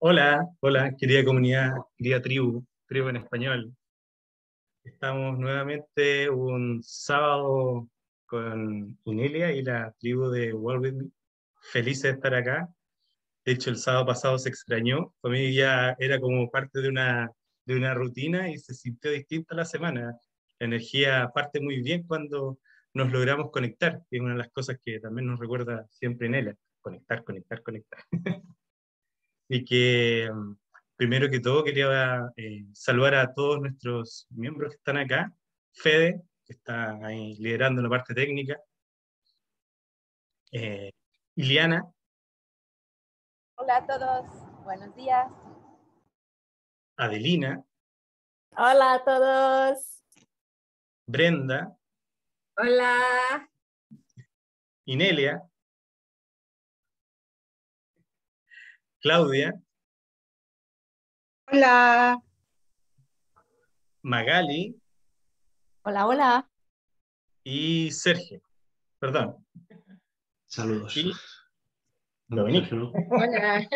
Hola, hola, querida comunidad, querida tribu, tribu en español. Estamos nuevamente un sábado con Inelia y la tribu de World With Me. Felices de estar acá. De hecho, el sábado pasado se extrañó. Para mí ya era como parte de una, de una rutina y se sintió distinta la semana. La energía parte muy bien cuando nos logramos conectar, es una de las cosas que también nos recuerda siempre Inelia. Conectar, conectar, conectar. y que mm, primero que todo quería eh, saludar a todos nuestros miembros que están acá. Fede, que está ahí liderando la parte técnica. Eh, Iliana. Hola a todos, buenos días. Adelina. Hola a todos. Brenda. Hola. Inelia. Claudia. Hola. Magali. Hola, hola. Y Sergio. Perdón. Saludos. Y Dominique. Hola.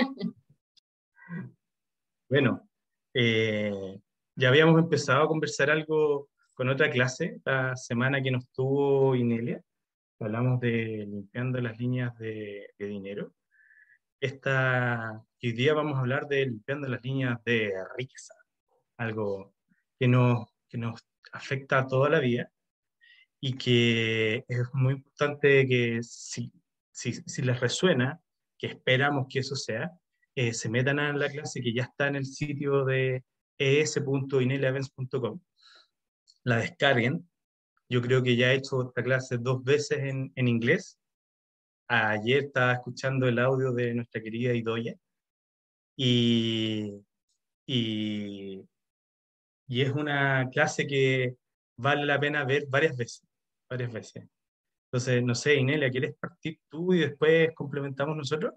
Bueno, eh, ya habíamos empezado a conversar algo con otra clase la semana que nos tuvo Inelia. Hablamos de limpiando las líneas de, de dinero esta, hoy día vamos a hablar de limpiando las líneas de riqueza, algo que nos, que nos afecta toda la vida y que es muy importante que si, si, si les resuena, que esperamos que eso sea, eh, se metan a la clase que ya está en el sitio de es.inelevents.com, la descarguen. Yo creo que ya he hecho esta clase dos veces en, en inglés ayer estaba escuchando el audio de nuestra querida Idoya y, y, y, es una clase que vale la pena ver varias veces, varias veces. Entonces, no sé, Inelia, ¿quieres partir tú y después complementamos nosotros?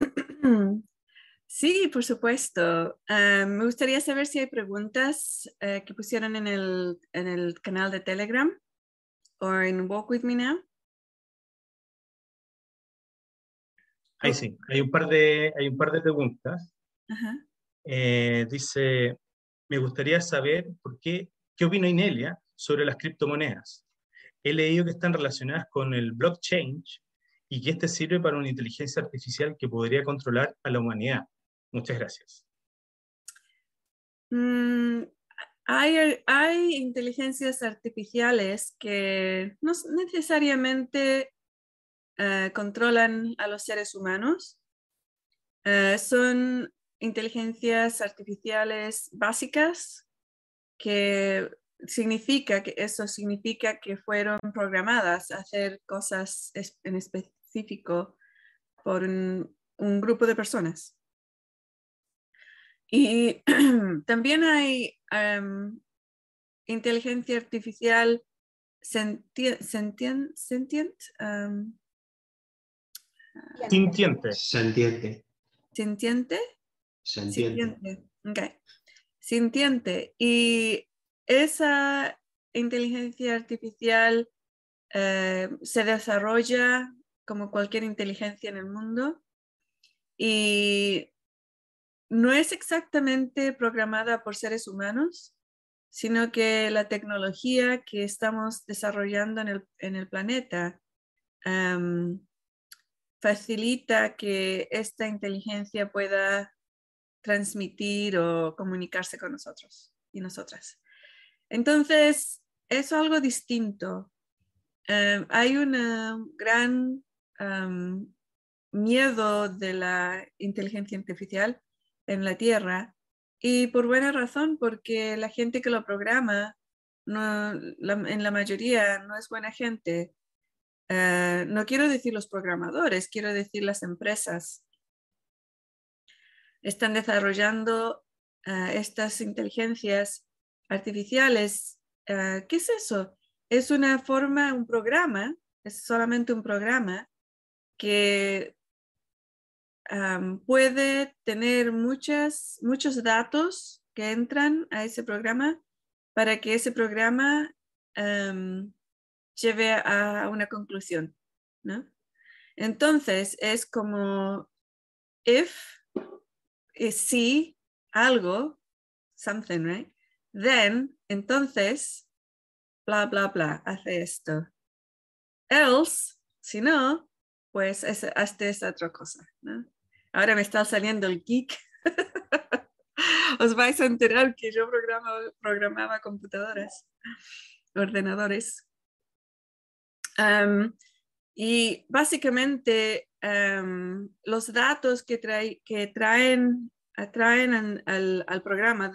Sí, por supuesto. Uh, me gustaría saber si hay preguntas uh, que pusieron en el, en el canal de Telegram o en Walk With Me Now. Ahí sí, hay un par de, hay un par de preguntas. Eh, dice, me gustaría saber por qué, qué opina Inelia sobre las criptomonedas. He leído que están relacionadas con el blockchain y que este sirve para una inteligencia artificial que podría controlar a la humanidad. Muchas gracias. Mm, hay, hay inteligencias artificiales que no necesariamente eh, controlan a los seres humanos. Eh, son inteligencias artificiales básicas que significa que eso significa que fueron programadas a hacer cosas en específico por un, grupo de personas. Y también hay em, inteligencia artificial sentient, em, Sintiente. Sintiente. ¿Sintiente? Sintiente. Okay. Sintiente. Y esa inteligencia artificial eh, se desarrolla como cualquier inteligencia en el mundo y no es exactamente programada por seres humanos, sino que la tecnología que estamos desarrollando en el, en el planeta em, facilita que esta inteligencia pueda transmitir o comunicarse con nosotros y nosotras. Entonces, es algo distinto. Em, hay un gran miedo de la inteligencia artificial en la Tierra y por buena razón, porque la gente que lo programa, en la mayoría no es buena gente eh, no quiero decir los programadores, quiero decir las empresas. Están desarrollando eh, estas inteligencias artificiales. Eh, ¿Qué es eso? Es una forma, un programa, es solamente un programa que puede tener muchas, muchos datos que entran a ese programa para que ese programa lleve a una conclusión, ¿no? Entonces es como if que si algo, something, right? Then, entonces, bla, bla, bla, hace esto. Else, si no, pues es, hazte esta otra cosa, ¿no? Ahora me está saliendo el geek. Os vais a enterar que yo programa, programaba computadoras, ordenadores. Um, y básicamente um, los datos que, trae, que traen, atraen al, programa,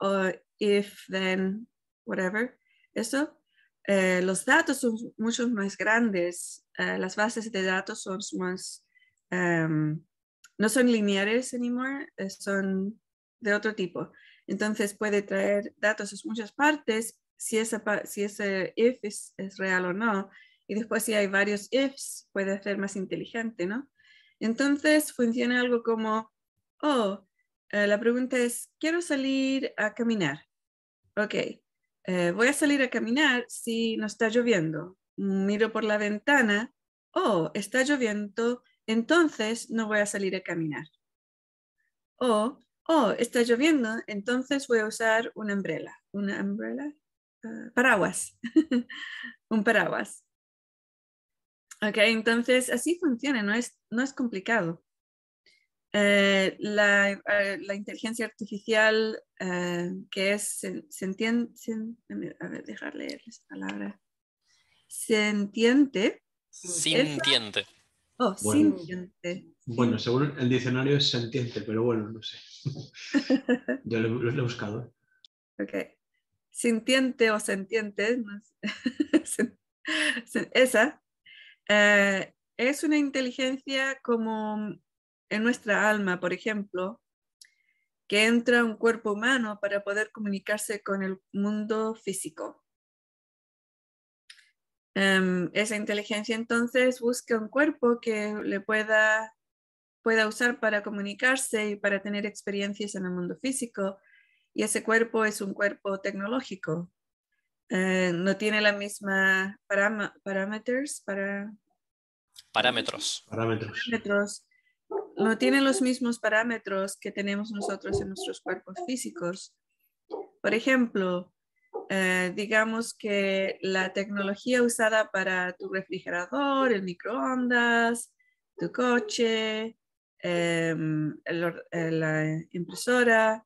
uh, if, then, whatever, eso, eh, los datos son mucho más grandes, uh, las bases de datos son más, no son lineares anymore, son de otro tipo. Entonces puede traer datos de muchas partes, si, esa, si ese if es real o no, y después si hay varios ifs, puede ser más inteligente, ¿no? Entonces funciona algo como, oh, eh, la pregunta es, quiero salir a caminar. Ok, eh, voy a salir a caminar si no está lloviendo. Miro por la ventana, oh, está lloviendo, entonces no voy a salir a caminar. O, oh, está lloviendo, entonces voy a usar una umbrella. ¿Una umbrella? Ah, paraguas. un paraguas. Ok, entonces así funciona, no es, no es complicado. Eh, la, eh, la, inteligencia artificial eh, que es, se, se entiende, se, a ver, dejar leer esa palabra, sentiente. Sintiente. Oh, Bueno. sintiente. Bueno, según el diccionario es sentiente, pero bueno, no sé. Yo lo, lo he buscado. Ok. Sintiente o sentiente, no sé. esa eh, es una inteligencia como en nuestra alma, por ejemplo, que entra un cuerpo humano para poder comunicarse con el mundo físico. Um, esa inteligencia entonces busca un cuerpo que le pueda, pueda usar para comunicarse y para tener experiencias en el mundo físico. Y ese cuerpo es un cuerpo tecnológico, eh, no tiene la misma parámetros para parámetros. Parámetros. parámetros, no tiene los mismos parámetros que tenemos nosotros en nuestros cuerpos físicos. Por ejemplo, eh, digamos que la tecnología usada para tu refrigerador, el microondas, tu coche, eh, el, la impresora,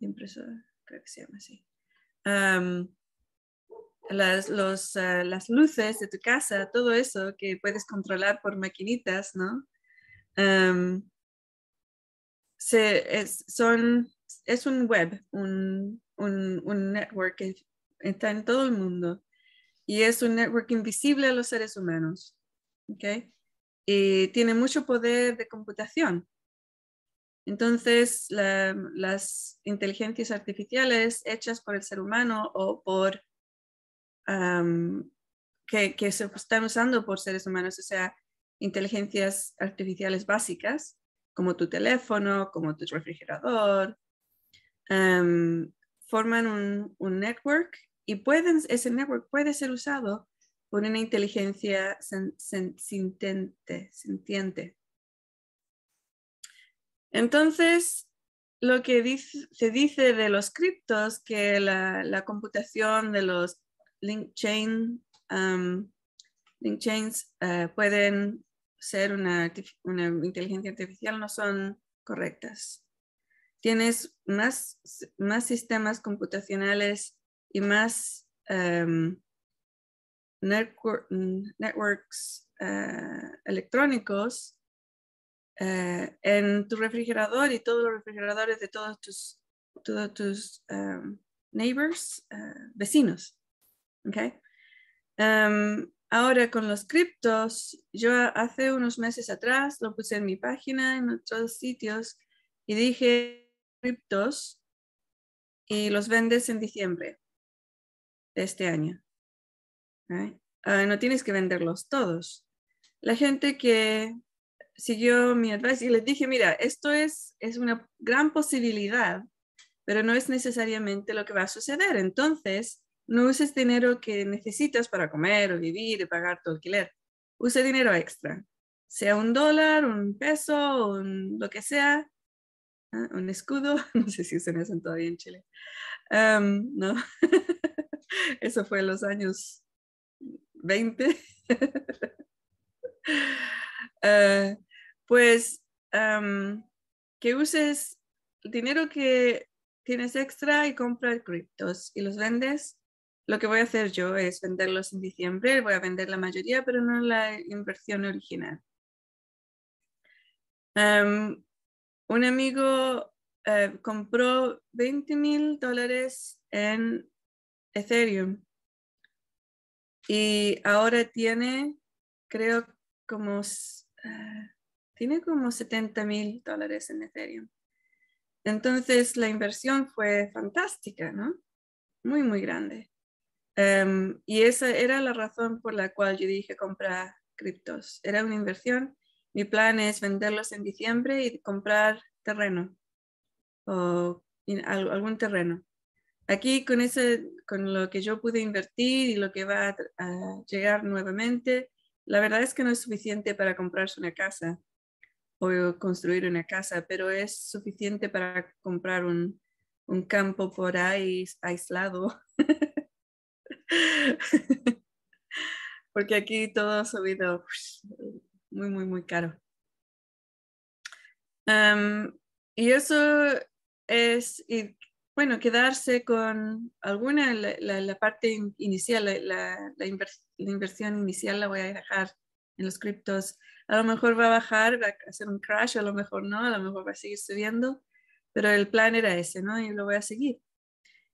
impresora, creo que se llama así. Um, las, uh, las luces de tu casa, todo eso que puedes controlar por maquinitas, ¿no? Es, son, es un web, un, un, network que está en todo el mundo y es un network invisible a los seres humanos, ¿ok? Y tiene mucho poder de computación. Entonces, la, las inteligencias artificiales hechas por el ser humano o por que, se están usando por seres humanos, o sea, inteligencias artificiales básicas, como tu teléfono, como tu refrigerador, forman un, network y pueden, ese network puede ser usado por una inteligencia sen, sintiente. Entonces, lo que se dice de los criptos, que la computación de los link chain, um, link chains uh, pueden ser una, una, inteligencia artificial, no son correctas. Tienes más, más sistemas computacionales y más um, network, networks uh, electrónicos uh, en tu refrigerador y todos los refrigeradores de todos tus, todos tus um, neighbors, vecinos. Okay. Um, ahora con los criptos, yo hace unos meses atrás lo puse en mi página, en otros sitios, y dije criptos y los vendes en diciembre de este año. Uh, no tienes que venderlos todos. La gente que siguió mi advice y les dije, mira, esto es, es una gran posibilidad, pero no es necesariamente lo que va a suceder. Entonces, no uses dinero que necesitas para comer o vivir y pagar tu alquiler. Use dinero extra, sea un dólar, un peso, un, lo que sea. ah, un escudo, no sé si usan eso todavía en Chile. No, eso fue en los años 20. Ah, pues que uses el dinero que tienes extra y compras criptos y los vendes. Lo que voy a hacer yo es venderlos en diciembre, voy a vender la mayoría, pero no la inversión original. Am, un amigo eh, compró 20 mil dólares en Ethereum y ahora tiene, creo, como, ah, tiene como 70 mil dólares en Ethereum. Entonces la inversión fue fantástica, ¿no? Muy, muy grande. Em, y esa era la razón por la cual yo dije comprar criptos. Era una inversión. Mi plan es venderlos en diciembre y comprar terreno o algún terreno. Aquí con, ese, con lo que yo pude invertir y lo que va a, a llegar nuevamente, la verdad es que no es suficiente para comprarse una casa o construir una casa, pero es suficiente para comprar un, un campo por ahí aislado. Porque aquí todo ha subido muy, muy, muy caro. Am, y eso es, y, bueno, quedarse con alguna, la, la- la parte in- inicial, la, invers- la inversión inicial la voy a dejar en los criptos. A lo mejor va a bajar, va a hacer un crash, a lo mejor no, a lo mejor va a seguir subiendo, pero el plan era ese, ¿no? Y lo voy a seguir.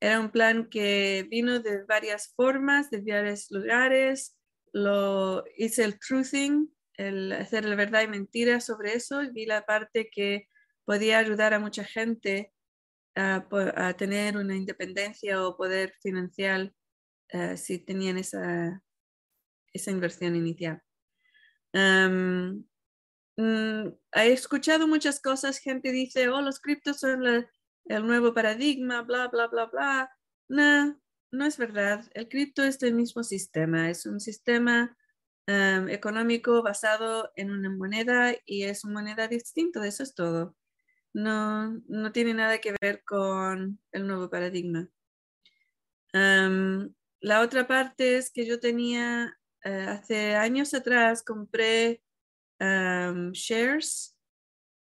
Era un plan que vino de varias formas, de varios lugares. Lo hice el truthing, el hacer la verdad y mentira sobre eso. Y vi la parte que podía ayudar a mucha gente a, a tener una independencia o poder financiar eh, si tenían esa, esa inversión inicial. Am, mm, he escuchado muchas cosas, gente dice, oh, los criptos son la- el nuevo paradigma, bla, bla, bla, bla. No, no es verdad. El cripto es el mismo sistema, es un sistema am, económico basado en una moneda y es una moneda distinta, eso es todo. No, no tiene nada que ver con el nuevo paradigma. Am, la otra parte es que yo tenía, eh, hace años atrás, compré am, shares,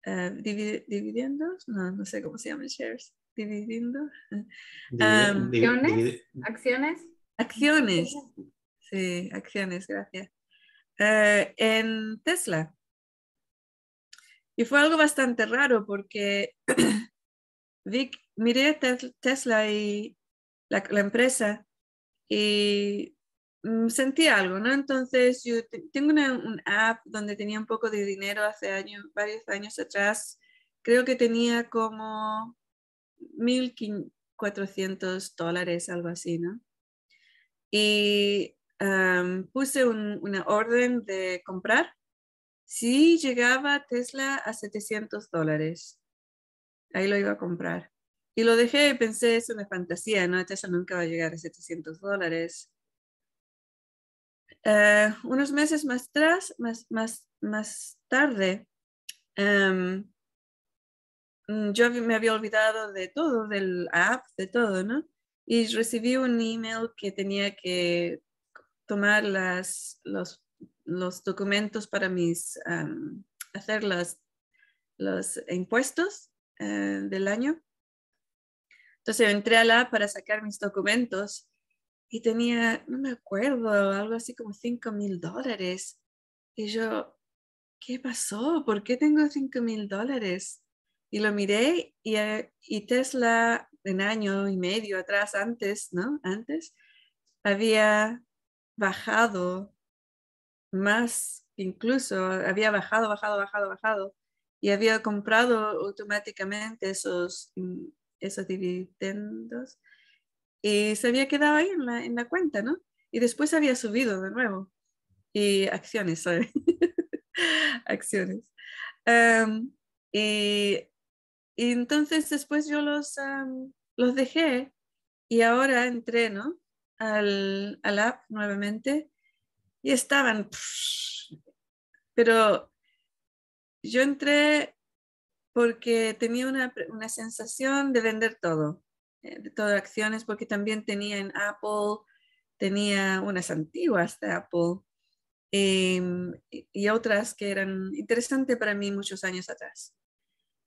eh, divi- dividendos, no, no sé cómo se llaman shares, dividendos, Divide- Am, divi- ¿Acciones? ¿Acciones? acciones, sí, acciones, gracias, eh, en Tesla. Y fue algo bastante raro porque vi, miré Tes- Tesla y la, la empresa y sentí algo, ¿no? Entonces yo te- tengo una un app donde tenía un poco de dinero hace años, varios años atrás. Creo que tenía como 1.400 dólares, algo así, ¿no? Y puse un- una orden de comprar. Si llegaba Tesla a 700 dólares, ahí lo iba a comprar. Y lo dejé y pensé, es una fantasía, ¿no? Tesla nunca va a llegar a 700 dólares. Eh, unos meses más, atrás, más, más, más tarde, mm, yo me había olvidado de todo, del app, de todo, ¿no? Y recibí un email que tenía que tomar las, los, los documentos para mis, am, hacer las, los impuestos eh, del año. Entonces entré a la app para sacar mis documentos y tenía, no me acuerdo, algo así como 5 mil dólares. Y yo, ¿qué pasó? ¿Por qué tengo 5 mil dólares? Y lo miré y, eh, y Tesla en año y medio atrás, antes, ¿no? Antes, había bajado más, incluso había bajado, bajado, bajado, bajado y había comprado automáticamente esos, mm, esos dividendos y se había quedado ahí en la, en la cuenta, ¿no? Y después había subido de nuevo. Y acciones, sorry. acciones. Am, y, y entonces después yo los, am, los dejé y ahora entré, ¿no? Al, al app nuevamente y estaban, pero yo entré porque tenía una, una sensación de vender todo, de todas acciones, porque también tenía en Apple, tenía unas antiguas de Apple em, y otras que eran interesantes para mí muchos años atrás.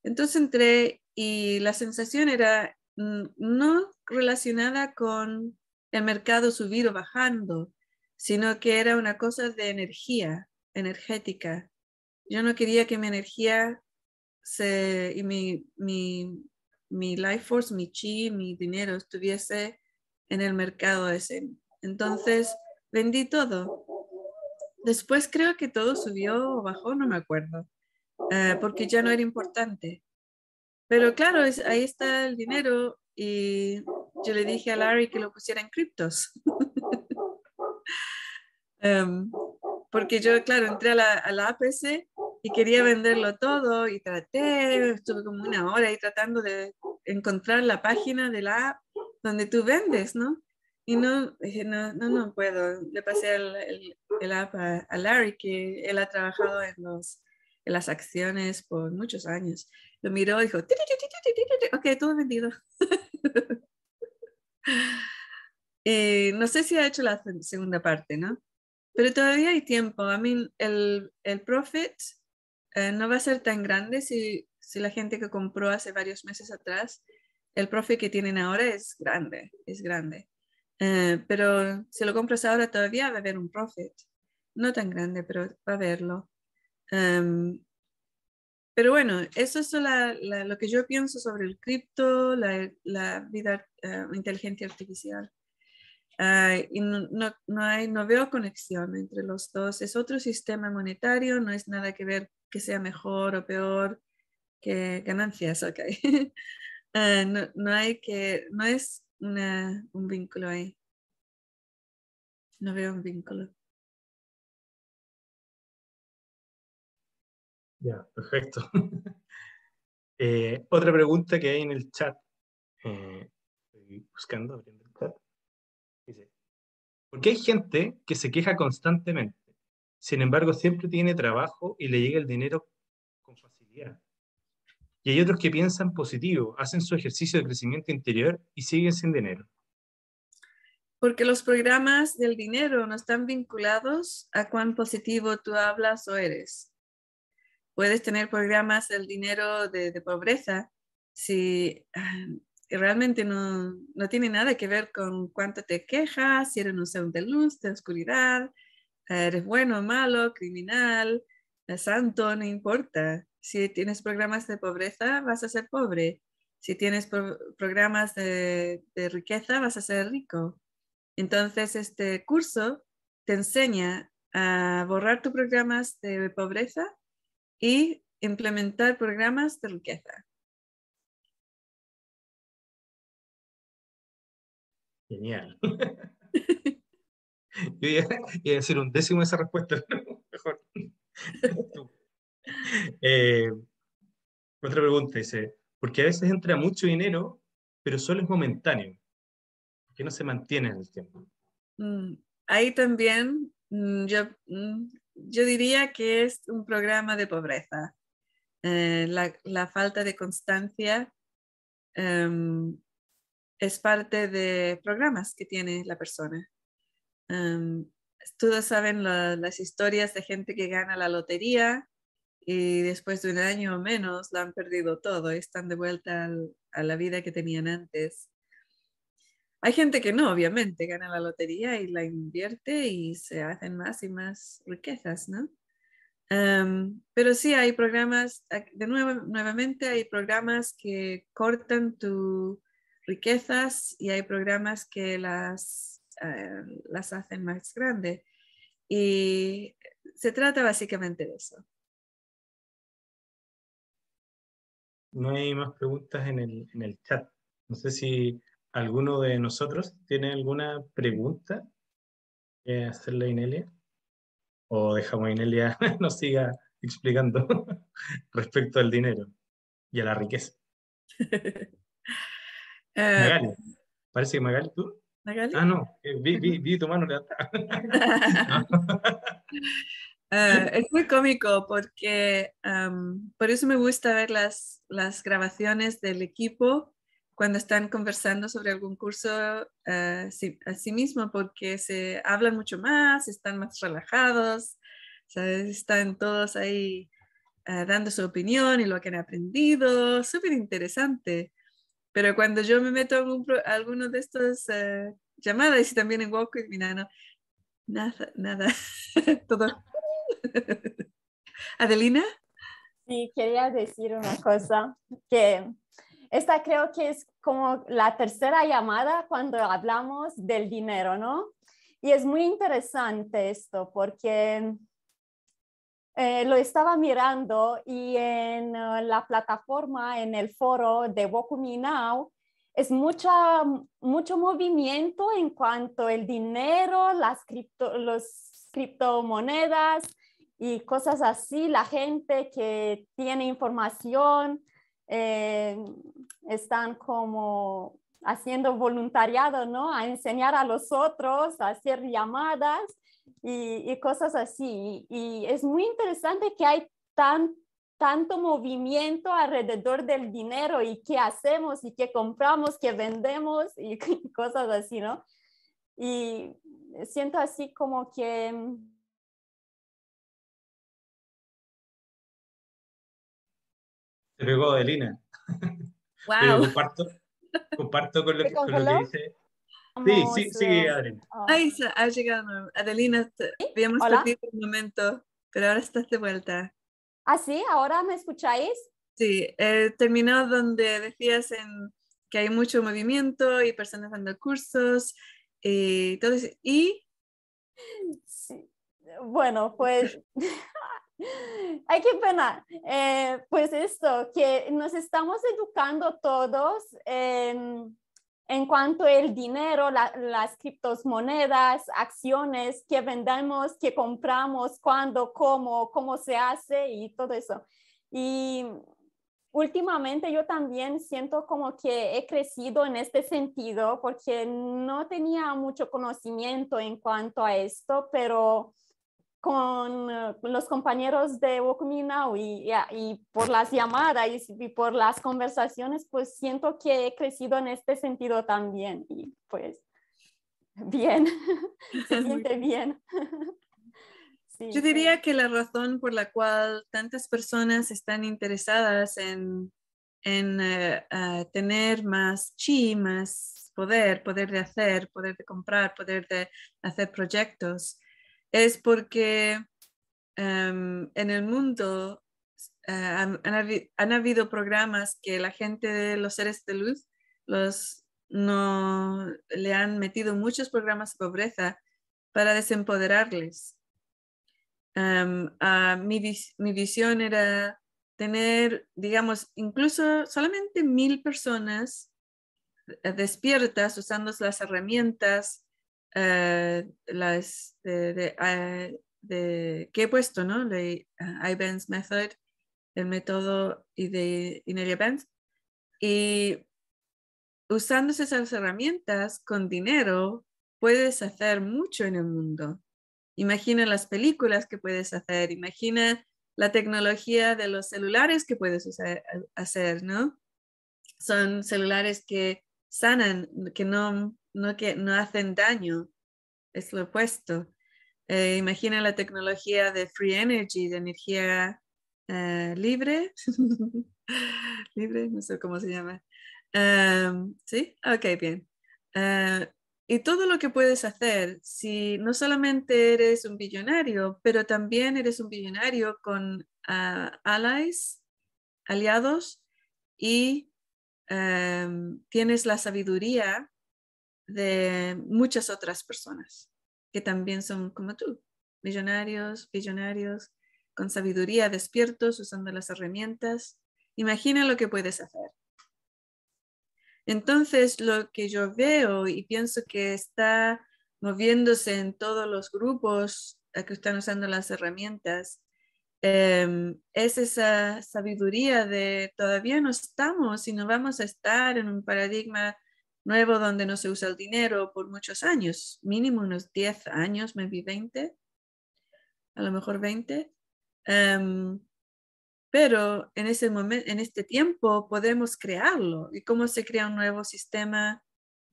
Entonces entré y la sensación era no relacionada con el mercado subir o bajando, sino que era una cosa de energía, energética. Yo no quería que mi energía se, y mi, mi life force, mi chi, mi dinero estuviese en el mercado ese. Entonces vendí todo. Después creo que todo subió o bajó, no me acuerdo, eh, porque ya no era importante. Pero claro, ahí está el dinero y yo le dije a Larry que lo pusiera en criptos. Em, porque yo, claro, entré a la, a la, APC y quería venderlo todo y traté, estuve como una hora ahí tratando de encontrar la página de la app donde tú vendes, ¿no? Y no, dije, no, no, no puedo. Le pasé el, el, el app a, a, Larry, que él ha trabajado en, los, en las acciones por muchos años. Lo miró y dijo, ok, todo vendido. y no sé si ha hecho la segunda parte, ¿no? Pero todavía hay tiempo. A mí el, el profit eh, no va a ser tan grande si, si la gente que compró hace varios meses atrás, el profit que tienen ahora es grande, es grande. Eh, pero si lo compras ahora todavía va a haber un profit. No tan grande, pero va a haberlo. Um, pero bueno, eso es la, la, lo que yo pienso sobre el cripto, la, la vida uh, inteligencia artificial. Uh, y no, no, no, hay, no veo conexión entre los dos. Es otro sistema monetario, no es nada que ver que sea mejor o peor que ganancias, ok. uh, no, no, hay que, no es una, un vínculo ahí. No veo un vínculo. Ya, perfecto. eh, otra pregunta que hay en el chat. Eh, estoy buscando, abriendo el chat. Dice, ¿por qué hay gente que se queja constantemente? Sin embargo, siempre tiene trabajo y le llega el dinero con facilidad. Y hay otros que piensan positivo, hacen su ejercicio de crecimiento interior y siguen sin dinero. Porque los programas del dinero no están vinculados a cuán positivo tú hablas o eres. Puedes tener programas del dinero de, pobreza si uh, realmente no, no, tiene nada que ver con cuánto te quejas, si eres un ser de luz, de oscuridad, eres bueno malo, criminal, santo, no importa. Si tienes programas de pobreza, vas a ser pobre. Si tienes pro programas de, de, riqueza, vas a ser rico. Entonces, este curso te enseña a borrar tus programas de pobreza y implementar programas de riqueza. Genial. Yo iba, iba, a decir un décimo de esa respuesta. Mejor. eh, otra pregunta dice, porque a veces entra mucho dinero, pero solo es momentáneo. ¿Por no se mantiene en el tiempo? Mm, ahí también mm, yo, mm, yo diría que es un programa de pobreza. Eh, la, la, falta de constancia um, es parte de programas que tiene la persona. Um, todos saben la, las historias de gente que gana la lotería y después de un año o menos la han perdido todo y están de vuelta a la vida que tenían antes. Hay gente que no, obviamente, gana la lotería y la invierte y se hacen más y más riquezas, ¿no? Um, pero sí hay programas, de nuevo, nuevamente hay programas que cortan tus riquezas y hay programas que las uh, las hacen más grandes. Y se trata básicamente de eso. No hay más preguntas en el, en el chat. No sé si alguno de nosotros tiene alguna pregunta que hacerle a Inelia. O dejamos a Inelia nos siga explicando respecto al dinero y a la riqueza. Magali, parece que Magali, tú. Magali? Ah, no, vi, vi, vi tu mano levantada. Ah, es muy cómico porque por eso me gusta ver las, las grabaciones del equipo cuando están conversando sobre algún curso ah, sí- a sí mismo, porque se hablan mucho más, están más relajados, ¿sabes? están todos ahí ah, dando su opinión y lo que han aprendido, súper interesante. Pero cuando yo me meto en alguno de estos eh, llamadas y también en Walk with Me, no, nada, nada, todo. Adelina, Sí, quería decir una cosa, que esta creo que es como la tercera llamada cuando hablamos del dinero, ¿no? Y es muy interesante esto porque eh, lo estaba mirando y en eh, la plataforma, en el foro de Wokumi Now, es mucha, mucho movimiento en cuanto al dinero, las cripto, los criptomonedas y cosas así. La gente que tiene información eh, están como haciendo voluntariado, ¿no? A enseñar a los otros, a hacer llamadas y, y cosas así. Y, y es muy interesante que hay tan, tanto movimiento alrededor del dinero y qué hacemos y qué compramos, qué vendemos y cosas así, ¿no? Y siento así como que Se pegó Adelina. Wow. comparto, comparto con lo, ¿Se que, con lo que dice. Sí, sí, sigue eh, Adelina. ah, Ay, se- ha llegado. Adelina, habíamos Hola. perdido un momento, pero ahora estás de vuelta. ¿Ah, sí? ¿Ahora me escucháis? Sí, eh, terminó donde decías en, que hay mucho movimiento y personas dando cursos y todo eso. Y Sí. Bueno, pues, ay, qué pena. Eh, pues esto, que nos estamos educando todos en, en cuanto al dinero, la- las criptomonedas, acciones que vendemos, que compramos, cuándo, cómo, cómo se hace y todo eso. Y últimamente yo también siento como que he crecido en este sentido porque no tenía mucho conocimiento en cuanto a esto, pero con eh, los compañeros de Wokumi Now y, por las llamadas y, por las conversaciones, pues siento que he crecido en este sentido también y pues bien, se siente bien. Sí, yo diría que la razón por la cual tantas personas están interesadas en, en eh, tener más chi, más poder, poder de hacer, poder de comprar, poder de hacer proyectos, es porque em, en el mundo eh, han, han habi- han habido programas que la gente de los seres de luz los no le han metido muchos programas de pobreza para desempoderarles. Em, mi visión era tener, digamos, incluso solamente mil personas eh, despiertas usando las herramientas eh, las de, de, ah, de- que he puesto, ¿no? De Ibanez Method, el método y de Inelia Benz. Y usando esas herramientas con dinero, puedes hacer mucho en el mundo. Imagina las películas que puedes hacer, imagina la tecnología de los celulares que puedes usar- hacer, ¿no? Son celulares que sanan, que no, no, que no hacen daño, es lo opuesto. Eh, imagina la tecnología de free energy, de energía eh, libre, libre, no sé cómo se llama. Um, ¿Sí? Ok, bien. Uh, y todo lo que puedes hacer, si no solamente eres un billonario, pero también eres un billonario con uh, allies, aliados, y um, tienes la sabiduría de muchas otras personas que también son como tú, millonarios, billonarios, con sabiduría, despiertos, usando las herramientas. Imagina lo que puedes hacer. Entonces, lo que yo veo y pienso que está moviéndose en todos los grupos que están usando las herramientas eh, es esa sabiduría de todavía no estamos y no vamos a estar en un paradigma nuevo donde no se usa el dinero por muchos años, mínimo unos 10 años, maybe 20. a lo mejor 20. Em, pero en, ese momento, en este tiempo podemos crearlo. ¿Y cómo se crea un nuevo sistema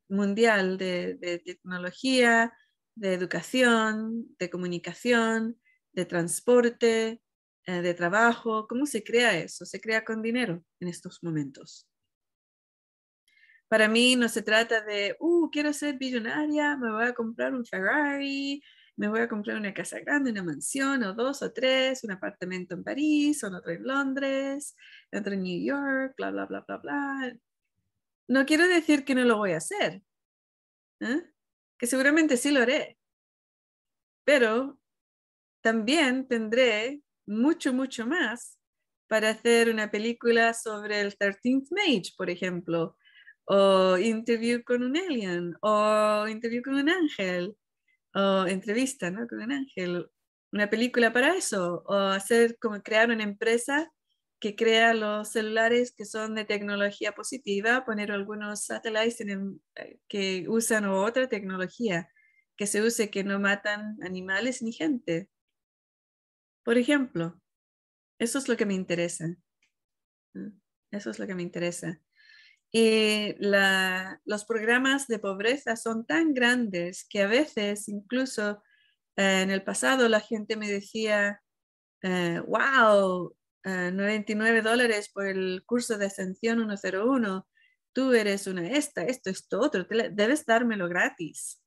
mundial de, tecnología, de educación, de comunicación, de transporte, de trabajo? ¿Cómo se crea eso? Se crea con dinero en estos momentos. Para mí no se trata de, uh, quiero ser billonaria, me voy a comprar un Ferrari, me voy a comprar una casa grande, una mansión, o dos o tres, un apartamento en París, o otro en Londres, otro en New York, bla, bla, bla, bla, bla. No quiero decir que no lo voy a hacer, ¿eh? que seguramente sí lo haré, pero también tendré mucho, mucho más para hacer una película sobre el 13th Mage, por ejemplo, o interview con un alien, o interview con un ángel, o entrevista ¿no? con un ángel, una película para eso, o hacer como crear una empresa que crea los celulares que son de tecnología positiva, poner algunos satélites en eh, que usan otra tecnología que se use que no matan animales ni gente. Por ejemplo, eso es lo que me interesa. Eso es lo que me interesa. Y los programas de pobreza son tan grandes que a veces, incluso eh, en el pasado, la gente me decía, eh, wow, 99 eh, dólares por el curso de ascensión 101, tú eres una esta, esto, esto, otro, debes dármelo gratis.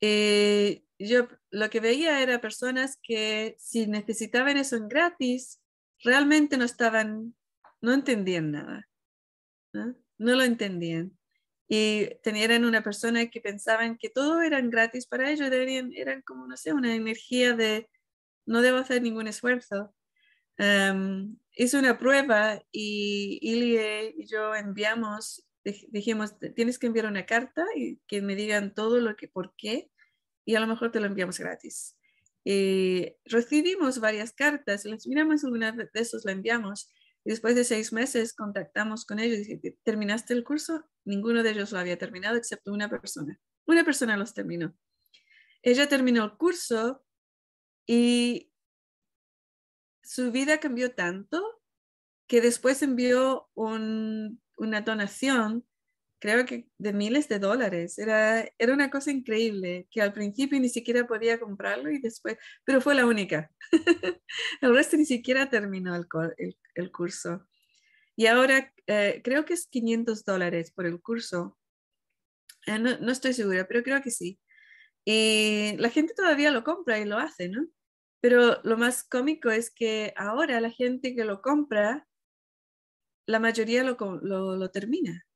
Y yo lo que veía era personas que si necesitaban eso en gratis, realmente no estaban, no entendían nada. ¿no? lo entendían. Y tenían una persona que pensaban que todo era gratis para ellos, deberían, eran como, no sé, una energía de no debo hacer ningún esfuerzo. Um, hice una prueba y Ilie y yo enviamos, dijimos, tienes que enviar una carta y que me digan todo lo que, por qué, y a lo mejor te lo enviamos gratis. Y recibimos varias cartas, las miramos alguna de esos, la enviamos y después de seis meses contactamos con ellos y dije, ¿terminaste el curso? Ninguno de ellos lo había terminado excepto una persona. Una persona los terminó. Ella terminó el curso y su vida cambió tanto que después envió una donación, creo que de miles de dólares. Era, era una cosa increíble que al principio ni siquiera podía comprarlo y después, pero fue la única. el resto ni siquiera terminó el, el, curso. Y ahora eh, creo que es 500 dólares por el curso. Eh, no, estoy segura, pero creo que sí. Y la gente todavía lo compra y lo hace, ¿no? Pero lo más cómico es que ahora la gente que lo compra, la mayoría lo, lo, termina,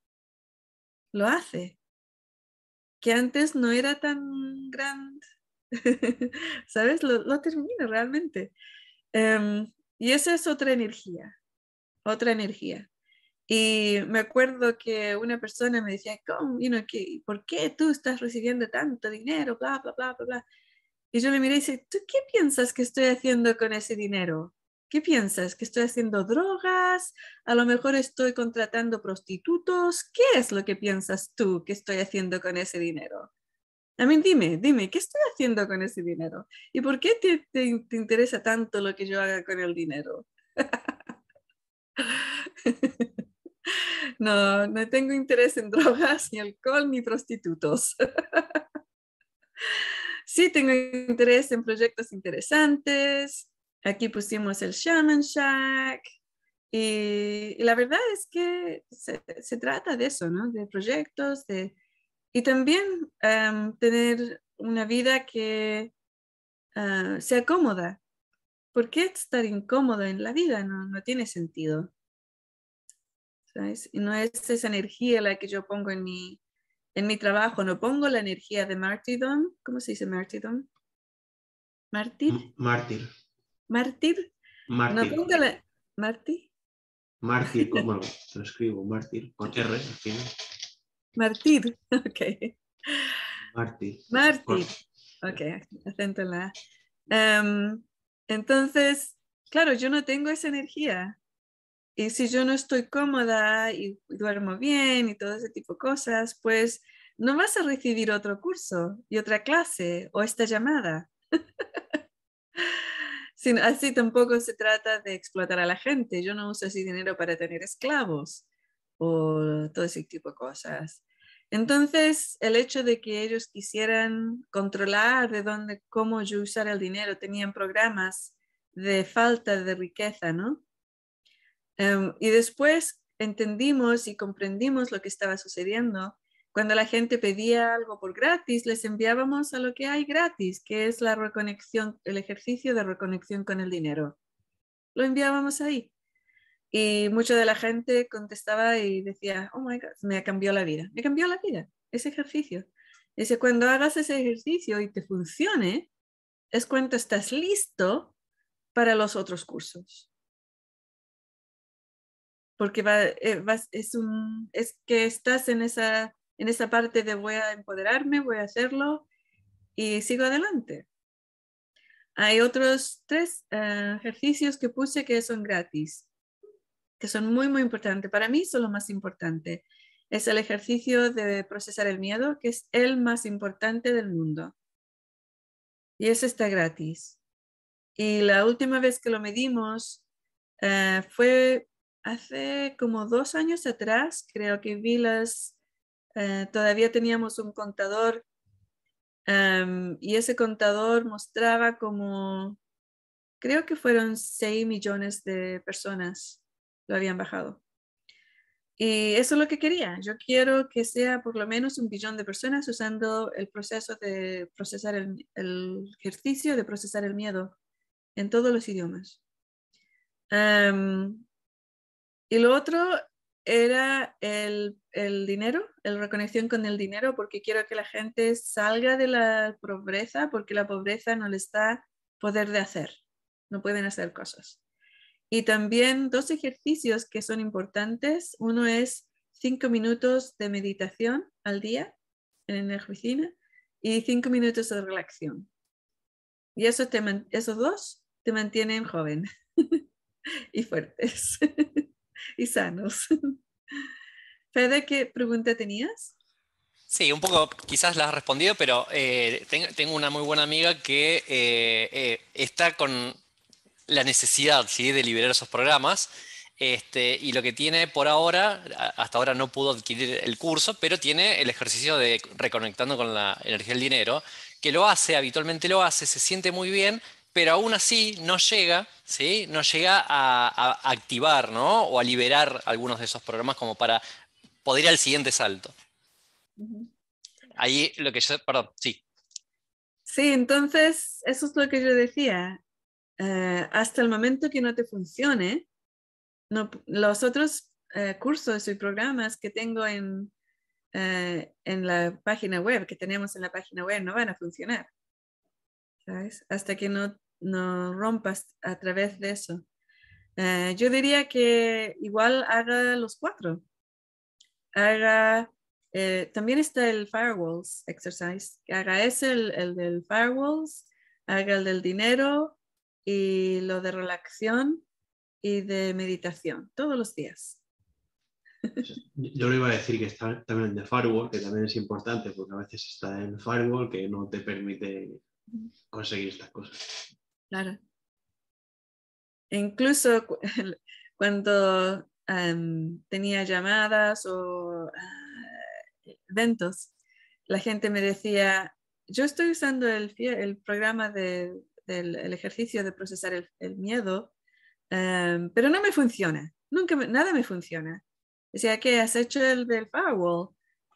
lo hace. Que antes no era tan grande, ¿sabes? Lo, termina realmente. Em, y esa es otra energía, otra energía. Y me acuerdo que una persona me decía, ¿Cómo? ¿por qué tú estás recibiendo tanto dinero? Bla, bla, bla, bla, bla. Y yo le miré y dije, ¿tú qué piensas que estoy haciendo con ese dinero? ¿Qué piensas? ¿Que estoy haciendo drogas? ¿A lo mejor estoy contratando prostitutos? ¿Qué es lo que piensas tú que estoy haciendo con ese dinero? A mí dime, dime, ¿qué estoy haciendo con ese dinero? ¿Y por qué te, te, interesa tanto lo que yo haga con el dinero? no, no tengo interés en drogas, ni alcohol, ni prostitutos. sí tengo interés en proyectos interesantes. Aquí pusimos el Shaman Shack. Y, la verdad es que se, se, trata de eso, ¿no? De proyectos, de y también em, tener una vida que uh, sea cómoda. ¿Por qué estar incómodo en la vida? No, no tiene sentido. ¿Sabes? Y no es esa energía la que yo pongo en mi, en mi trabajo. No pongo la energía de martyrdom. ¿Cómo se dice martyrdom? ¿Mártir? Mártir. ¿Mártir? Mártir. No pongo la... ¿Mártir? Mártir, ¿cómo lo escribo? Mártir, con R al final. Martir, ok. Martir. Martir, ok, acento en la em, entonces, claro, yo no tengo esa energía. Y si yo no estoy cómoda y duermo bien y todo ese tipo de cosas, pues no vas a recibir otro curso y otra clase o esta llamada. Sin, así tampoco se trata de explotar a la gente. Yo no uso ese dinero para tener esclavos o todo ese tipo de cosas. Entonces, el hecho de que ellos quisieran controlar de dónde, cómo yo usar el dinero, tenían programas de falta de riqueza, ¿no? Em, y después entendimos y comprendimos lo que estaba sucediendo. Cuando la gente pedía algo por gratis, les enviábamos a lo que hay gratis, que es la reconexión, el ejercicio de reconexión con el dinero. Lo enviábamos ahí. Y mucha de la gente contestaba y decía, oh my God, me cambió la vida. Me cambió la vida ese ejercicio. Dice, cuando hagas ese ejercicio y te funcione, es cuando estás listo para los otros cursos porque va, eh, es, un, es que estás en esa, en esa parte de voy a empoderarme, voy a hacerlo y sigo adelante. Hay otros tres eh, ejercicios que puse que son gratis, que son muy, muy importantes. Para mí son lo más importante. Es el ejercicio de procesar el miedo, que es el más importante del mundo. Y ese está gratis. Y la última vez que lo medimos eh, fue hace como dos años atrás, creo que vi las, eh, todavía teníamos un contador em, y ese contador mostraba como, creo que fueron 6 millones de personas lo habían bajado. Y eso es lo que quería. Yo quiero que sea por lo menos un billón de personas usando el proceso de procesar el, ejercicio de procesar el miedo en todos los idiomas. Um, y lo otro era el, el dinero, la reconexión con el dinero, porque quiero que la gente salga de la pobreza, porque la pobreza no les da poder de hacer, no pueden hacer cosas. Y también dos ejercicios que son importantes. Uno es cinco minutos de meditación al día en la oficina y cinco minutos de relación. Y eso esos dos te mantienen joven y fuertes. y sanos. Fede, ¿qué pregunta tenías? Sí, un poco quizás la has respondido, pero eh, tengo una muy buena amiga que eh, eh, está con la necesidad ¿sí? de liberar esos programas. Este, y lo que tiene por ahora, hasta ahora no pudo adquirir el curso, pero tiene el ejercicio de reconectando con la energía del dinero, que lo hace, habitualmente lo hace, se siente muy bien, pero aún así no llega, ¿sí? No llega a, activar, ¿no? O a liberar algunos de esos programas como para poder ir al siguiente salto. Ahí lo que yo, perdón, sí. Sí, entonces eso es lo que yo decía. Eh, hasta el momento que no te funcione, no, los otros eh, cursos y programas que tengo en, eh, en la página web, que tenemos en la página web, no van a funcionar. ¿sabes? Hasta que no no rompas a través de eso. Yo diría que igual haga los cuatro. Haga, eh, también está el firewalls exercise, haga ese, el, del firewalls, haga el del dinero y lo de relación y de meditación, todos los días. Yo le iba a decir que está también el de firewall, que también es importante, porque a veces está el firewall que no te permite conseguir estas cosas. Claro. incluso cuando tenía llamadas o ah, eventos, la gente me decía, yo estoy usando el, programa del ejercicio de procesar el, miedo, pero no me funciona, nunca nada me funciona. Decía, ¿qué has hecho el del firewall?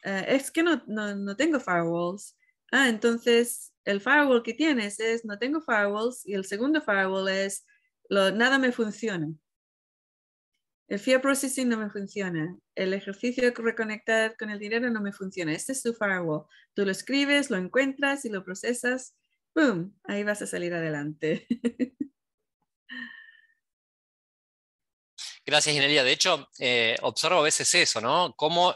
Ah, es que no, no, no tengo firewalls. Ah, entonces el firewall que tienes es no tengo firewalls y el segundo firewall es lo, nada me funciona. El fear processing no me funciona. El ejercicio de reconectar con el dinero no me funciona. Este es tu firewall. Tú lo escribes, lo encuentras y lo procesas. ¡Boom! Ahí vas a salir adelante. Gracias, Inelia. De hecho, eh, observo a veces eso, ¿no? Cómo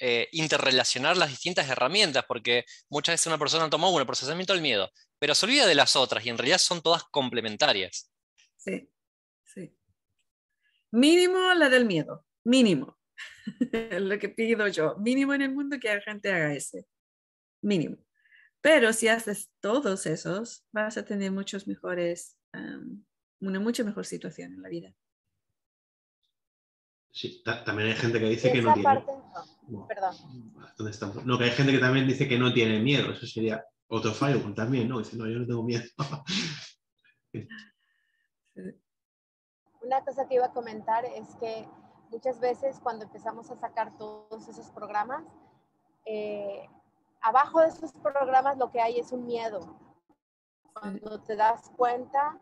eh, interrelacionar las distintas herramientas, porque muchas veces una persona toma uno, el procesamiento del miedo, pero se olvida de las otras y en realidad son todas complementarias. Sí. Mínimo la del miedo, mínimo. Lo que pido yo, mínimo en el mundo que la gente haga ese. Mínimo. Pero si haces todos esos, vas a tener muchos mejores um, una mucha mejor situación en la vida. Sí, ta- también hay gente que dice que no tiene. no, perdón. ¿dónde estamos? No, que hay gente que también dice que no tiene miedo. Eso sería otro firewall también, ¿no? Dice, no, yo no tengo miedo. Una cosa que iba a comentar es que muchas veces cuando empezamos a sacar todos esos programas, eh, abajo de esos programas lo que hay es un miedo. Cuando te das cuenta,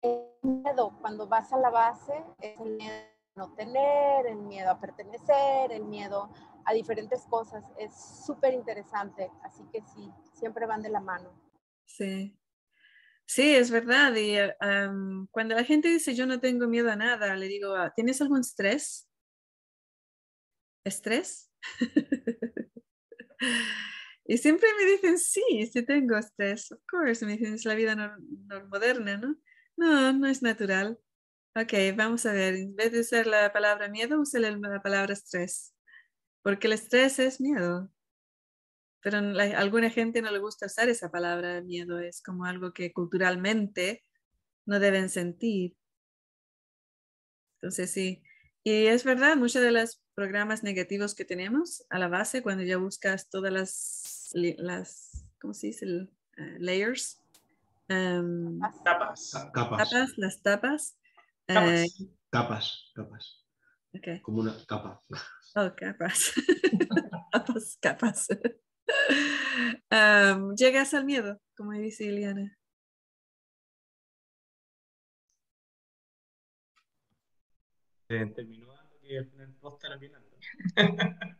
el miedo, cuando vas a la base, es el miedo a no tener, el miedo a pertenecer, el miedo a diferentes cosas. Es súper interesante, así que sí, siempre van de la mano. Sí. Sí, es verdad. Y am, cuando la gente dice yo no tengo miedo a nada, le digo, "Ah, ¿tienes algún estrés? ¿Estrés? y siempre me dicen, sí, sí tengo estrés. Of course, me dicen, es la vida nor- moderna, ¿no? No, no es natural. Ok, vamos a ver. En vez de usar la palabra miedo, use la la palabra estrés. Porque el estrés es miedo. Pero la- a alguna gente no le gusta usar esa palabra miedo, es como algo que culturalmente no deben sentir. Entonces sí, y es verdad, muchos de los programas negativos que tenemos a la base, cuando ya buscas todas las, las ¿cómo se dice? Eh, layers, em, Tapas. Capas, tapas, las tapas. Capas. eh, capas, capas. ok. Como una capa. Oh, capas. capas, capas. Llegas al miedo, como dice Ileana. Eh, terminó dando que al final.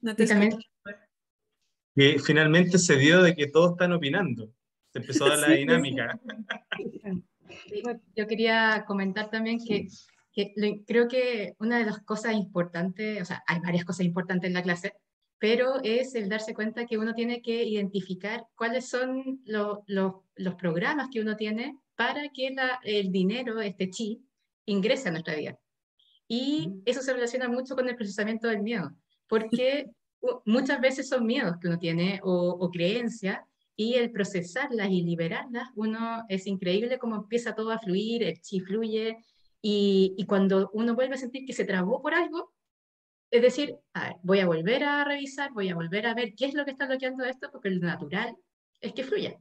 No te también- escucho. Que finalmente se dio de que todos están opinando. Se empezó a dar la Sí, dinámica. Sí, Yo quería comentar también que, creo que una de las cosas importantes, o sea, hay varias cosas importantes en la clase, pero es el darse cuenta que uno tiene que identificar cuáles son lo- lo- los programas que uno tiene para que la- el dinero, este chi, ingrese a nuestra vida. Y eso se relaciona mucho con el procesamiento del miedo, porque muchas veces son miedos que uno tiene o, o creencias, y el procesarlas y liberarlas, uno es increíble cómo empieza todo a fluir, el chi fluye, y, y cuando uno vuelve a sentir que se trabó por algo, es decir, a ver, voy a volver a revisar, voy a volver a ver qué es lo que está bloqueando esto, porque lo natural es que fluya.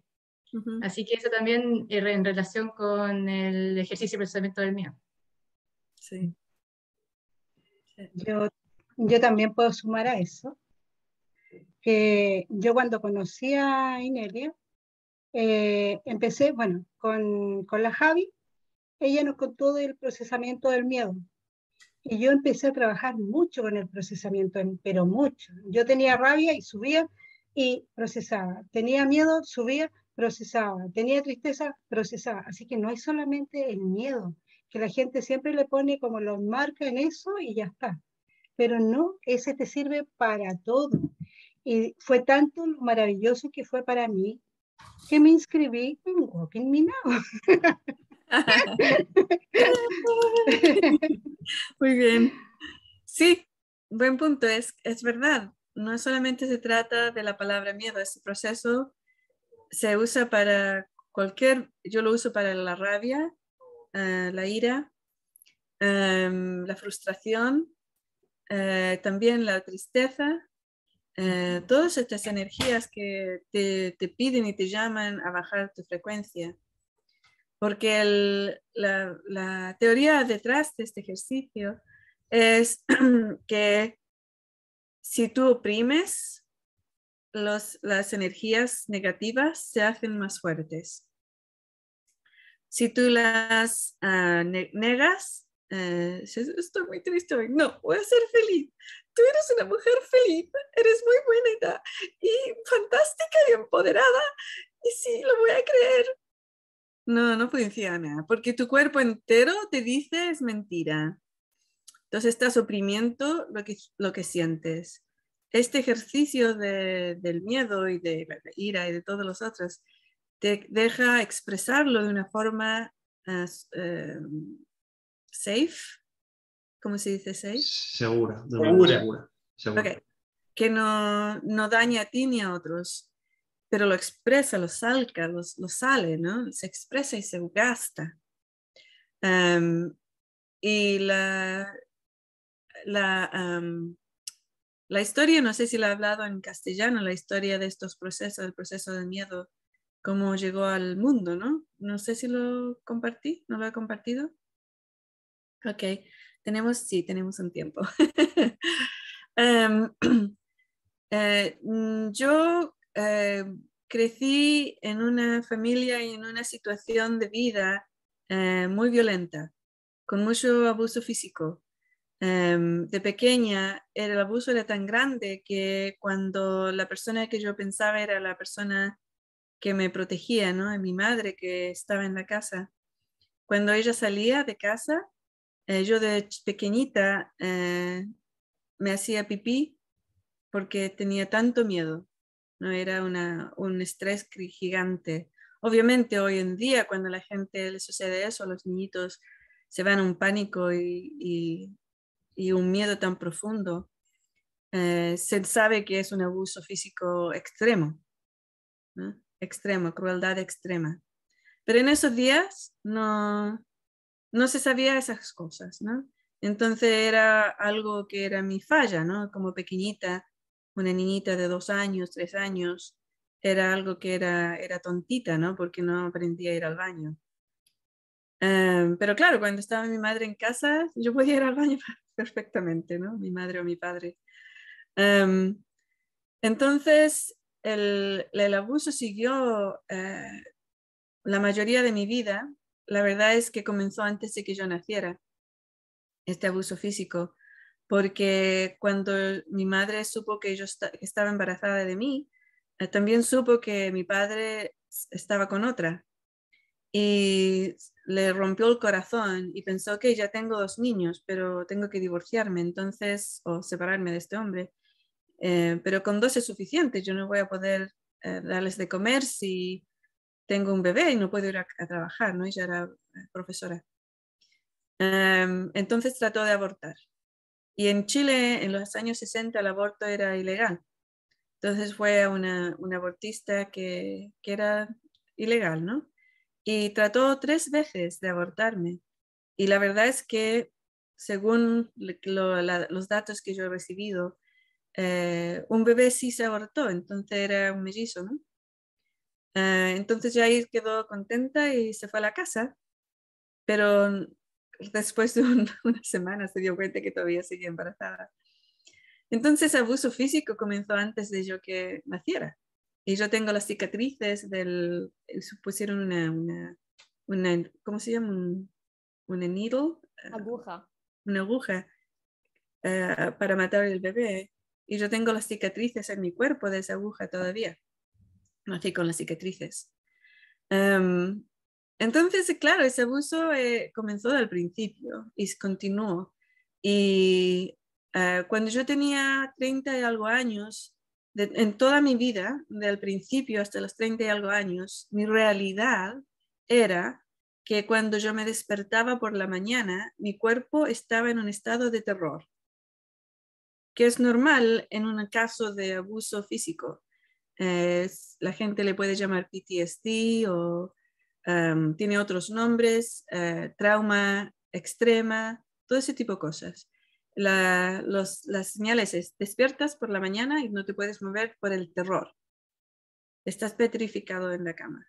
Así que eso también eh, en relación con el ejercicio de procesamiento del miedo. Sí. Yo, yo también puedo sumar a eso, que yo cuando conocí a Inelia, eh, empecé, bueno, con, con la Javi, ella nos contó del procesamiento del miedo. Y yo empecé a trabajar mucho con el procesamiento, en- pero mucho. Yo tenía rabia y subía y procesaba. Tenía miedo, subía, procesaba. Tenía tristeza, procesaba. Así que no hay solamente el miedo, que la gente siempre le pone como lo marca en eso y ya está. Pero no, ese te sirve para todo. Y fue tanto lo maravilloso que fue para mí que me inscribí en Walking Me. Muy bien. Sí, buen punto. Es, es verdad. No solamente se trata de la palabra miedo. Este proceso se usa para cualquier, yo lo uso para la rabia, eh, la ira, em, la frustración, eh, también la tristeza. eh, todas estas energías que te, te piden y te llaman a bajar tu frecuencia. Porque la, teoría detrás de este ejercicio es que si tú oprimes, las energías negativas se hacen más fuertes. Si tú las ah, ne- negas, dices, estoy muy triste hoy, no, voy a ser feliz. Tú eres una mujer feliz, eres muy bonita y fantástica y empoderada. Y sí, lo voy a creer. No, no funciona, porque tu cuerpo entero te dice es mentira. Entonces estás oprimiendo lo que, lo que sientes. Este ejercicio de- del miedo y de la ira y de todos los otros te deja expresarlo de una forma s- eh, safe. ¿Cómo se dice safe? Segura. Segura. segura. Que no, no daña a ti ni a otros. Pero lo expresa, lo salga, lo, sale, ¿no? Se expresa y se gasta. y la, la, la historia, no sé si la he hablado en castellano, la historia de estos procesos, el proceso de miedo, cómo llegó al mundo, ¿no? No sé si lo compartí, ¿no lo he compartido? Ok, tenemos, sí, tenemos un tiempo. Em, eh, mm, yo eh, crecí en una familia y en una situación de vida eh, muy violenta, con mucho abuso físico. Em, de pequeña el abuso era tan grande que cuando la persona que yo pensaba era la persona que me protegía, ¿no? Mi madre que estaba en la casa. Cuando ella salía de casa, eh, yo de pequeñita me hacía pipí porque tenía tanto miedo, ¿no? Era una, un estrés gigante. Obviamente hoy en día cuando a la gente le sucede eso, los niñitos se van a un pánico y, y, un miedo tan profundo, eh, se sabe que es un abuso físico extremo. extremo, crueldad extrema. Pero en esos días no, no se sabía esas cosas, ¿no? Entonces era algo que era mi falla, ¿no? Como pequeñita, una niñita de dos años, tres años, era algo que era, era tontita, ¿no? Porque no aprendía a ir al baño. Em, pero claro, cuando estaba mi madre en casa, yo podía ir al baño perfectamente, ¿no? Mi madre o mi padre. Em, entonces, el, abuso siguió eh, la mayoría de mi vida. La verdad es que comenzó antes de que yo naciera, este abuso físico, porque cuando mi madre supo que yo estaba embarazada de mí, eh, también supo que mi padre estaba con otra y le rompió el corazón y pensó que ya tengo dos niños, pero tengo que divorciarme entonces o separarme de este hombre. Eh, pero con dos es suficiente. Yo no voy a poder eh, darles de comer si tengo un bebé y no puedo ir a, trabajar, ¿no? Ella era profesora. Em, entonces trató de abortar. Y en Chile, en los años 60, el aborto era ilegal. Entonces fue una, una abortista que, que, era ilegal, ¿no? Y trató tres veces de abortarme. Y la verdad es que, según los datos que yo he recibido, eh, un bebé sí se abortó, entonces era un mellizo, ¿no? Eh, entonces ya ahí quedó contenta y se fue a la casa, pero después de una semana se dio cuenta que todavía seguía embarazada. Entonces abuso físico comenzó antes de yo que naciera. Y yo tengo las cicatrices del, pusieron una, una, una ¿cómo se llama? una needle. Aguja. Una aguja eh, para matar al bebé y yo tengo las cicatrices en mi cuerpo de esa aguja todavía. Nací con las cicatrices. Em, entonces, claro, ese abuso eh, comenzó al principio y continuó. Y eh, cuando yo tenía 30 y algo años, en toda mi vida, del principio hasta los 30 y algo años, mi realidad era que cuando yo me despertaba por la mañana, mi cuerpo estaba en un estado de terror que es normal en un caso de abuso físico. la gente le puede llamar PTSD o um, tiene otros nombres, uh, trauma extrema, todo ese tipo de cosas. las señales es despiertas por la mañana y no te puedes mover por el terror. Estás petrificado en la cama.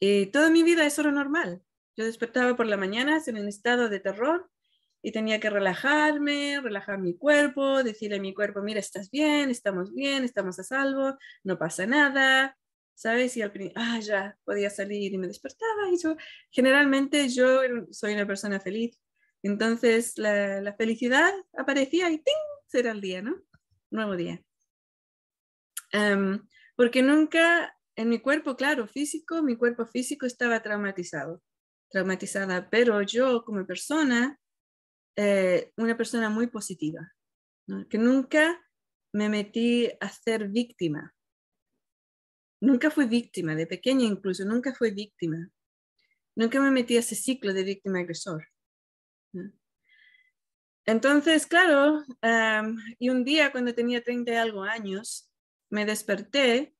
Y toda mi vida eso era normal. Yo despertaba por la mañana en un estado de terror y tenía que relajarme, relajar mi cuerpo, decirle a mi cuerpo, mira, estás bien, estamos bien, estamos a salvo, no pasa nada, ¿sabes? Y al principio, ah, ya, podía salir y me despertaba y yo, generalmente yo soy una persona feliz, entonces la, felicidad aparecía y ¡ting! será el día, ¿no? Nuevo día. Em, porque nunca en mi cuerpo, claro, físico, mi cuerpo físico estaba traumatizado, traumatizada, pero yo como persona eh, una persona muy positiva, que nunca me metí a ser víctima. Nunca fui víctima, de pequeña incluso, nunca fui víctima. Nunca me metí a ese ciclo de víctima-agresor. Entonces, claro, y un día cuando tenía 30 y algo años, me desperté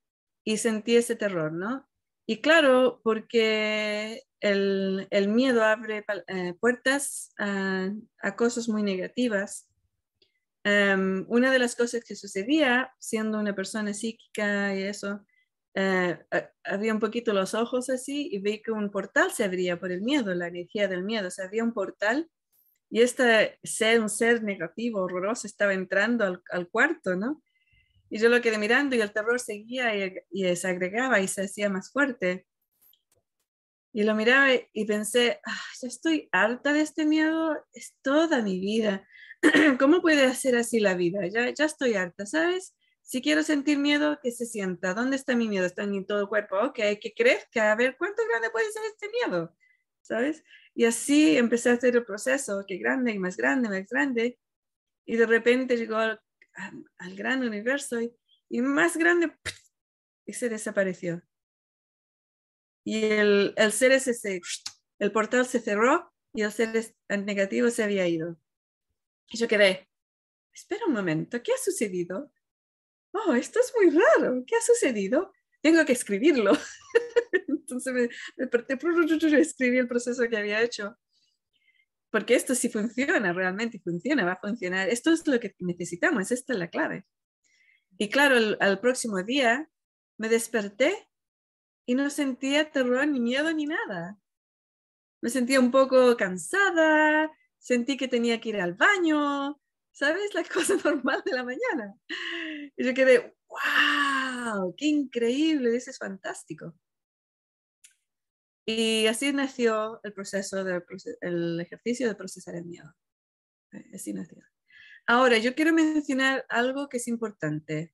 y sentí ese terror, ¿no? Y claro, porque el, miedo abre eh, puertas a, a, cosas muy negativas. Una de las cosas que sucedía, siendo una persona psíquica y eso, uh, había un poquito los ojos así y vi que un portal se abría por el miedo, la energía del miedo. O sea, había un portal y este ser, un ser negativo, horroroso, estaba entrando al, al cuarto, ¿no? Y yo lo quedé mirando y el terror seguía y, y, se agregaba y se hacía más fuerte. Y lo miraba y pensé, ah, ya estoy harta de este miedo, es toda mi vida. ¿Cómo puede hacer así la vida? Ya, ya estoy harta, ¿sabes? Si quiero sentir miedo, que se sienta. ¿Dónde está mi miedo? Está en todo el cuerpo. Ok. Que a ver, ¿cuánto grande puede ser este miedo? ¿Sabes? Y así empecé a hacer el proceso, que grande y más grande, más grande. Y de repente llegó al, gran universo y, y más grande y se desapareció. Y el, el ser ese, el portal se cerró y el ser negativo se había ido. Y yo quedé, espera un momento, ¿qué ha sucedido? Oh, esto es muy raro, ¿qué ha sucedido? Tengo que escribirlo. Entonces me, me escribí el proceso que había hecho porque esto sí funciona, realmente funciona, va a funcionar. Esto es lo que necesitamos, esta es la clave. Y claro, al próximo día me desperté y no sentía terror ni miedo ni nada. Me sentía un poco cansada, sentí que tenía que ir al baño, ¿sabes? La cosa normal de la mañana. Y yo quedé, wow, qué increíble, eso es fantástico. Y así nació el proceso del el ejercicio de procesar el miedo. Eh, así nació. Ahora, yo quiero mencionar algo que es importante.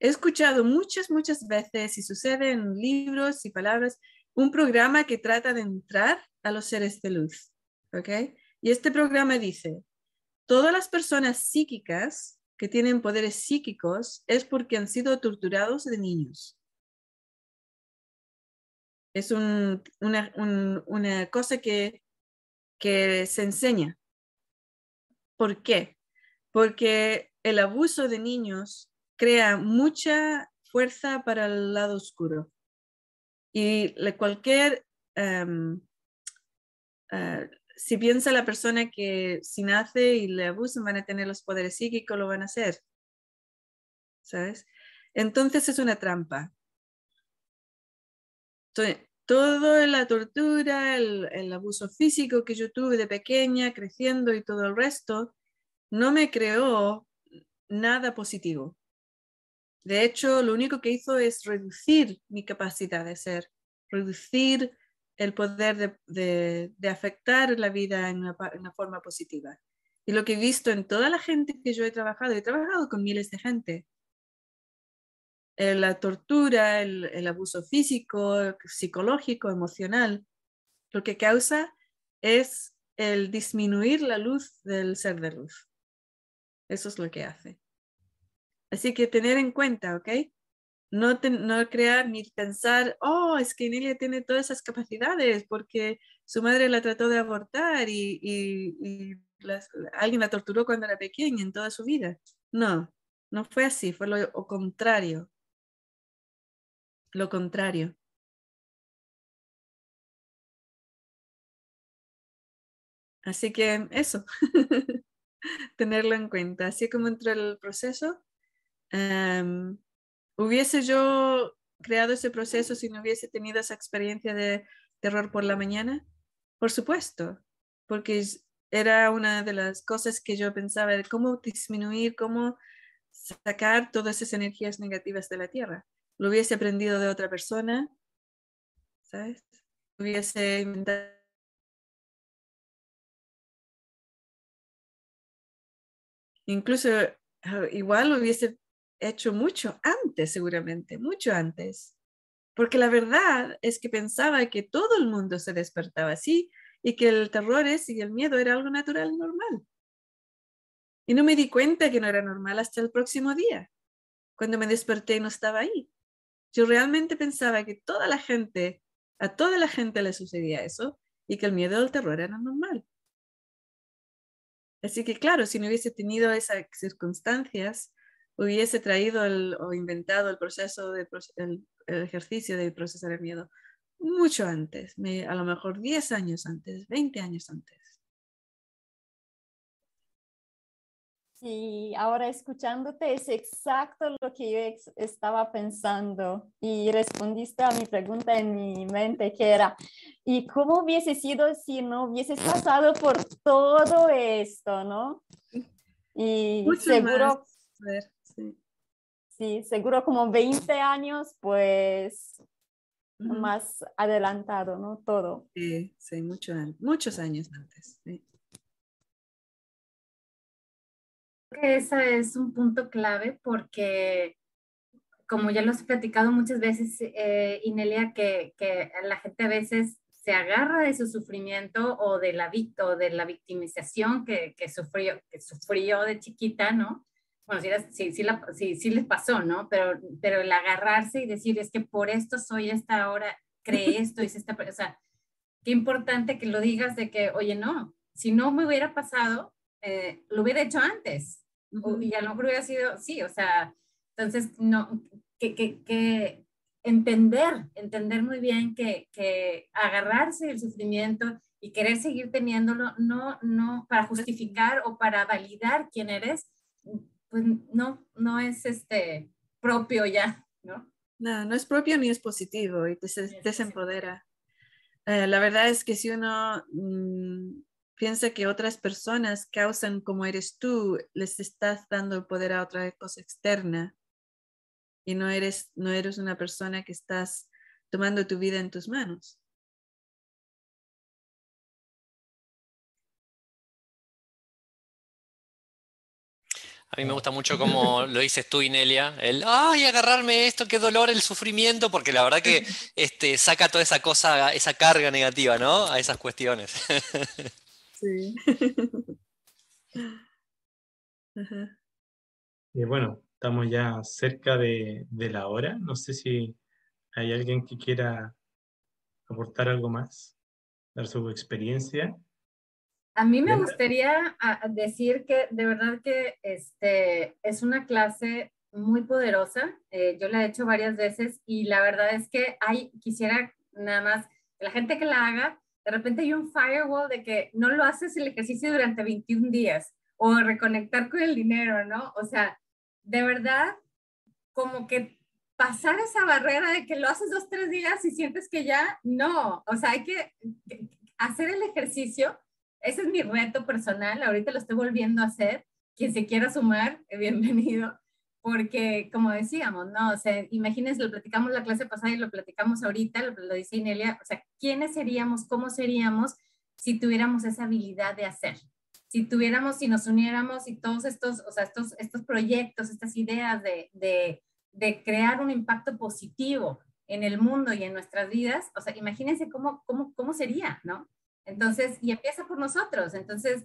He escuchado muchas, muchas veces, y sucede en libros y palabras, un programa que trata de entrar a los seres de luz. ¿ok? Y este programa dice, todas las personas psíquicas que tienen poderes psíquicos es porque han sido torturados de niños es una, cosa que, se enseña. ¿Por qué? Porque el abuso de niños crea mucha fuerza para el lado oscuro. Y cualquier, um, uh, si piensa la persona que si nace y le abusan van a tener los poderes psíquicos, lo van a hacer. ¿Sabes? Entonces es una trampa. Entonces, toda la tortura, el, el, abuso físico que yo tuve de pequeña, creciendo y todo el resto, no me creó nada positivo. De hecho, lo único que hizo es reducir mi capacidad de ser, reducir el poder de, afectar la vida en una, forma positiva. Y lo que he visto en toda la gente que yo he trabajado, he trabajado con miles de gente, eh, la tortura, el, abuso físico, psicológico, emocional, lo que causa es el disminuir la luz del ser de luz. Eso es lo que hace. Así que tener en cuenta, ¿ok? No, no crear ni pensar, oh, es que Nelia tiene todas esas capacidades porque su madre la trató de abortar y, alguien la torturó cuando era pequeña en toda su vida. No, no fue así, fue lo contrario lo contrario. Así que eso, tenerlo en cuenta. Así como entre el proceso, um, hubiese yo creado ese proceso si no hubiese tenido esa experiencia de terror por la mañana? Por supuesto, porque era una de las cosas que yo pensaba cómo disminuir, cómo sacar todas esas energías negativas de la Tierra lo hubiese aprendido de otra persona, ¿sabes? Hubiese inventado. Incluso ah, igual hubiese hecho mucho antes, seguramente, mucho antes. Porque la verdad es que pensaba que todo el mundo se despertaba así y que el terror es y el miedo era algo natural y normal. Y no me di cuenta que no era normal hasta el próximo día, cuando me desperté y no estaba ahí. Yo realmente pensaba que toda la gente, a toda la gente le sucedía eso y que el miedo al terror era normal. Así que claro, si no hubiese tenido esas circunstancias, hubiese traído el, o inventado el proceso de el, el ejercicio de procesar el miedo mucho antes, a lo mejor 10 años antes, 20 años antes. Sí, ahora escuchándote es exacto lo que yo estaba pensando y respondiste a mi pregunta en mi mente que era, ¿y cómo hubiese sido si no hubieses pasado por todo esto, no? Y seguro, sí. sí. seguro como 20 años, pues más adelantado, ¿no? Todo. Sí, sí, mucho, muchos años antes. Sí. Ese es un punto clave porque, como ya lo he platicado muchas veces, eh, Inelia, que, que, la gente a veces se agarra de su sufrimiento o de la, o de la victimización que, que, sufrió, que sufrió de chiquita, ¿no? Bueno, sí, sí, sí, sí, les pasó, ¿no? Pero, pero el agarrarse y decir, es que por esto soy esta hora, cree esto, es esta, o sea, qué importante que lo digas de que, oye, no, si no me hubiera pasado, eh, lo hubiera hecho antes. y a lo mejor hubiera sido, sí, o sea, entonces, no, que, que, que entender, entender muy bien que, que agarrarse del sufrimiento y querer seguir teniéndolo, no, no para justificar o para validar quién eres, pues no, no es este propio ya, ¿no? No, no es propio ni es positivo y te desempodera. Eh, la verdad es que si uno mm, piensa que otras personas causan como eres tú, les estás dando el poder a otra cosa externa y no eres, no eres una persona que estás tomando tu vida en tus manos. A mí me gusta mucho como lo dices tú, Inelia, el, ay, agarrarme esto, qué dolor, el sufrimiento, porque la verdad que este, saca toda esa cosa, esa carga negativa, ¿no? A esas cuestiones. Sí. Y bueno, estamos ya cerca de, de la hora. No sé si hay alguien que quiera aportar algo más, dar su experiencia. A mí me gustaría ah, decir que de verdad que este, es una clase muy poderosa. Eh, yo la he hecho varias veces y la verdad es que hay, quisiera nada más que la gente que la haga, de repente hay un firewall de que no lo haces el ejercicio durante 21 días o reconectar con el dinero, ¿no? O sea, de verdad, como que pasar esa barrera de que lo haces dos, tres días y sientes que ya, no, o sea, hay que hacer el ejercicio ese es mi reto personal, ahorita lo estoy volviendo a hacer. Quien se quiera sumar, eh, bienvenido, porque como decíamos, ¿no? O sea, imagínense, lo platicamos la clase pasada y lo platicamos ahorita, lo, lo dice Inelia, o sea, ¿quiénes seríamos, cómo seríamos si tuviéramos esa habilidad de hacer? Si tuviéramos, si nos uniéramos y todos estos, o sea, estos, estos proyectos, estas ideas de, de, de crear un impacto positivo en el mundo y en nuestras vidas, o sea, imagínense cómo, cómo, cómo sería, ¿no? Entonces, y empieza por nosotros. Entonces,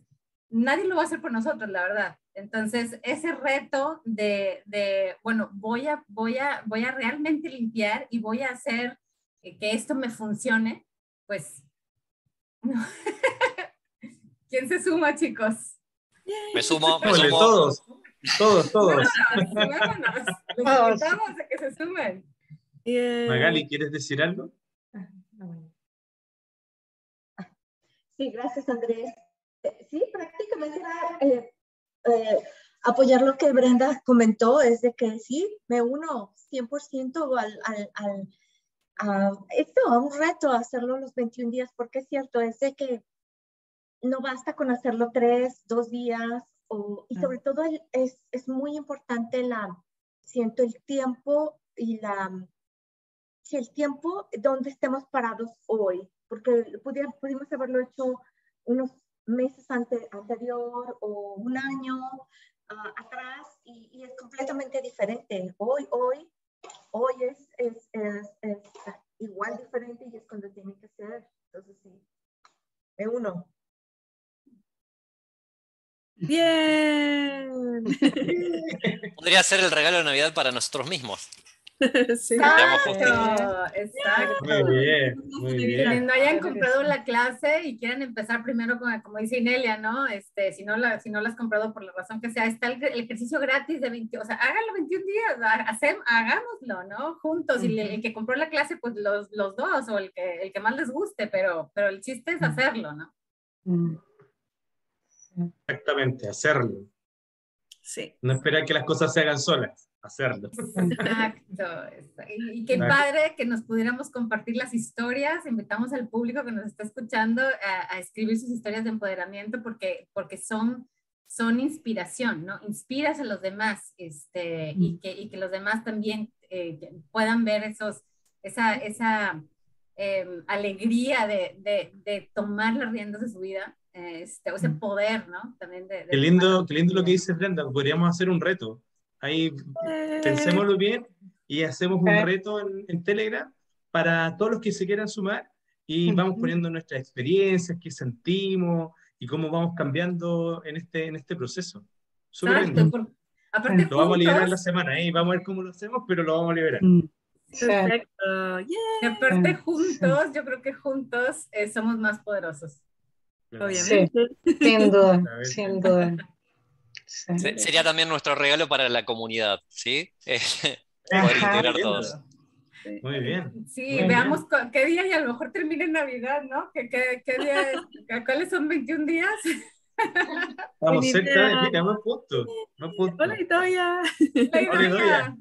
nadie lo va a hacer por nosotros, la verdad. Entonces, ese reto de, bueno, voy a, voy, a, voy a realmente limpiar y voy a hacer que esto me funcione, pues, ¿Quién se suma, chicos? Me sumo, me sumo. Todos, todos, todos. Vámonos, a que se sumen. Magali, ¿quieres decir algo? Sí, gracias Andrés. Eh, sí, prácticamente era eh, eh, apoyar lo que Brenda comentó, es de que sí, me uno 100% al, al, al a esto, a un reto, hacerlo los 21 días, porque es cierto, es de que no basta con hacerlo tres, dos días, o, y sobre todo es, es muy importante la, siento el tiempo y la, si el tiempo donde estemos parados hoy, porque pudimos haberlo hecho unos meses anterior o un año ah, atrás y, es completamente diferente. Hoy, hoy, hoy es, es, es, igual diferente y es cuando tiene que ser. Entonces, sí, me uno. Bien. Podría ser el regalo de Navidad para nosotros mismos. Sí. Exacto, exacto. Muy bien, muy Quienes no hayan comprado la clase y quieren empezar primero con, como dice Inelia, ¿no? Este, si no la, si no la has comprado por la razón que sea, está el, el ejercicio gratis de 20, o sea, háganlo 21 días, hacem- hagámoslo, ¿no? Juntos, y el, el que compró la clase, pues los, los dos, o el que, el que más les guste, pero, pero el chiste es hacerlo, ¿no? Exactamente, hacerlo. Sí. No esperar que las cosas se hagan solas, hacerlo. Exacto. Y, qué Exacto. padre que nos pudiéramos compartir las historias. Invitamos al público que nos está escuchando a, a escribir sus historias de empoderamiento porque, porque son, son inspiración, ¿no? Inspiras a los demás este, y, que, y que los demás también eh, puedan ver esos, esa, esa em, alegría de, de, de tomar las riendas de su vida, este, o ese poder, ¿no? También de, de Qué lindo, qué lindo lo que dice Brenda. Podríamos hacer un reto. Ahí pensémoslo bien y hacemos un Ok. reto en, en Telegram para todos los que se quieran sumar y vamos poniendo nuestras experiencias, qué sentimos y cómo vamos cambiando en este, en este proceso. Súper Exacto, lindo. por- aparte Lo vamos a liberar la semana ¿eh? vamos a ver cómo lo hacemos, pero lo vamos a liberar. Mm. Sí. Perfecto. Yeah. Y aparte, Sí. juntos, yo creo que juntos eh, somos más poderosos. Obviamente. Sin duda, sin duda. Sí. Se- Sería también nuestro regalo para la comunidad, ¿sí? Eh, Poder integrar todos. Muy bien. Sí, Muy veamos qué día y a lo mejor termina en Navidad, ¿no? ¿Qué, qué, qué día es? ¿Cuáles son 21 días? Estamos cerca mira, más puntos. Más puntos. Hola, Itoya. La Hola, idea.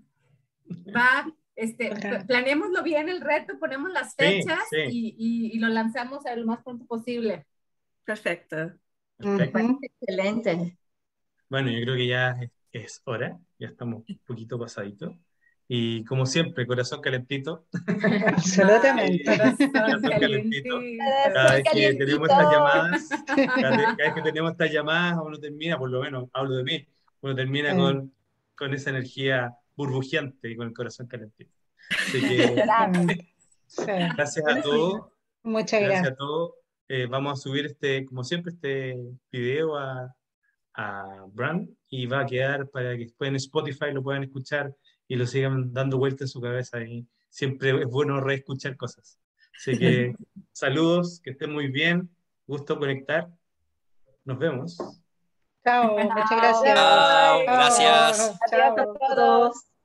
Va, este, planeémoslo bien el reto, ponemos las Sí, fechas sí. Y, y- y lo lanzamos lo más pronto posible. Perfecto. Perfecto. Excelente. Bueno, yo creo que ya es, es hora, ya estamos un poquito pasaditos. Y como siempre, corazón calentito, Absolutamente. Corazón Corazón calentito. cada vez que tenemos estas llamadas, cada vez, que tenemos estas llamadas, uno termina, por lo menos hablo de mí, uno termina Mm. con, con esa energía burbujeante y con el corazón calentito. Así que Sí. gracias a todos, Muchas gracias gracias. a todos. Eh, vamos a subir este, como siempre, este video a, a Brand y va a quedar para que después en Spotify lo puedan escuchar y lo sigan dando vueltas en su cabeza y siempre es bueno reescuchar cosas. Así que saludos, que estén muy bien, gusto conectar, nos vemos. Chao, muchas gracias. Chao, gracias. Chao. Adiós a todos.